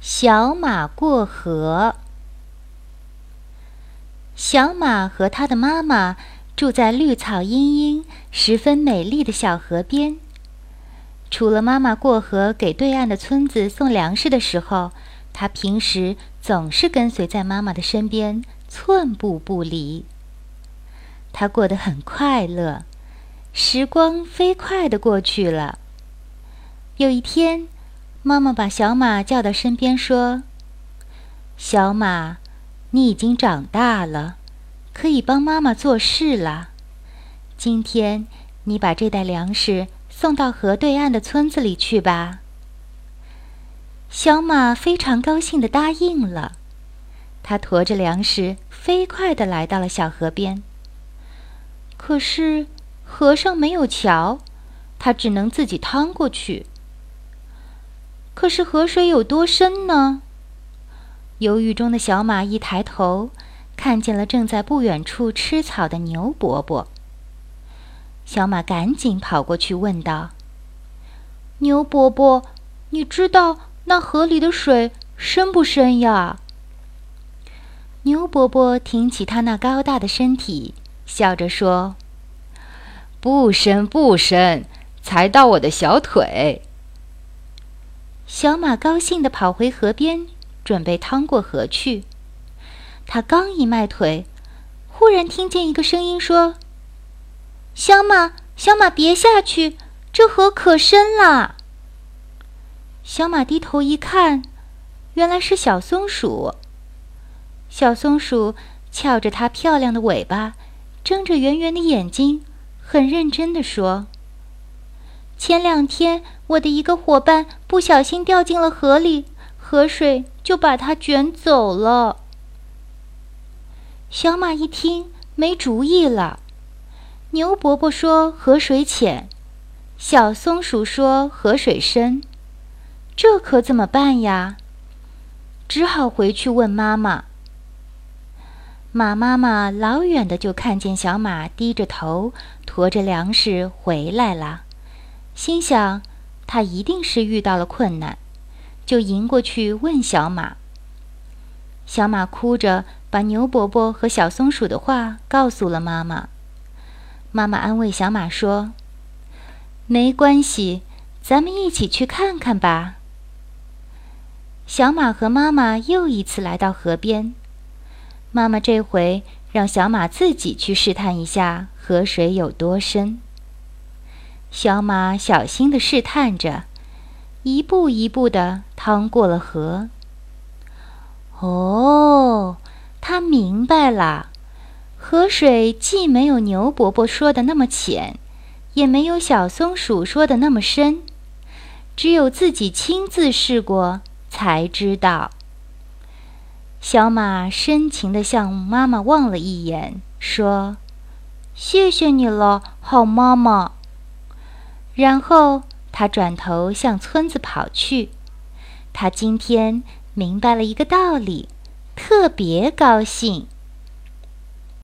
小马过河。小马和它的妈妈住在绿草茵茵、十分美丽的小河边。除了妈妈过河给对岸的村子送粮食的时候，它平时总是跟随在妈妈的身边，寸步不离。它过得很快乐，时光飞快地过去了。有一天，妈妈把小马叫到身边，说：“小马。”你已经长大了，可以帮妈妈做事了。今天你把这袋粮食送到河对岸的村子里去吧。小马非常高兴地答应了，它驮着粮食飞快地来到了小河边。可是河上没有桥，它只能自己趟过去。可是河水有多深呢？犹豫中的小马一抬头，看见了正在不远处吃草的牛伯伯。小马赶紧跑过去问道：“牛伯伯，你知道那河里的水深不深呀？”牛伯伯挺起他那高大的身体，笑着说：“不深不深，才到我的小腿。”小马高兴地跑回河边。准备趟过河去，他刚一迈腿，忽然听见一个声音说：“小马，小马，别下去，这河可深了。”小马低头一看，原来是小松鼠。小松鼠翘着它漂亮的尾巴，睁着圆圆的眼睛，很认真地说：“前两天，我的一个伙伴不小心掉进了河里。”河水就把它卷走了。小马一听，没主意了。牛伯伯说河水浅，小松鼠说河水深，这可怎么办呀？只好回去问妈妈。马妈妈老远的就看见小马低着头驮着粮食回来了，心想他一定是遇到了困难。就迎过去问小马。小马哭着把牛伯伯和小松鼠的话告诉了妈妈。妈妈安慰小马说：“没关系，咱们一起去看看吧。”小马和妈妈又一次来到河边。妈妈这回让小马自己去试探一下河水有多深。小马小心地试探着。一步一步地趟过了河。哦，他明白了，河水既没有牛伯伯说的那么浅，也没有小松鼠说的那么深，只有自己亲自试过才知道。小马深情地向妈妈望了一眼，说：“谢谢你了，好妈妈。”然后。他转头向村子跑去。他今天明白了一个道理，特别高兴。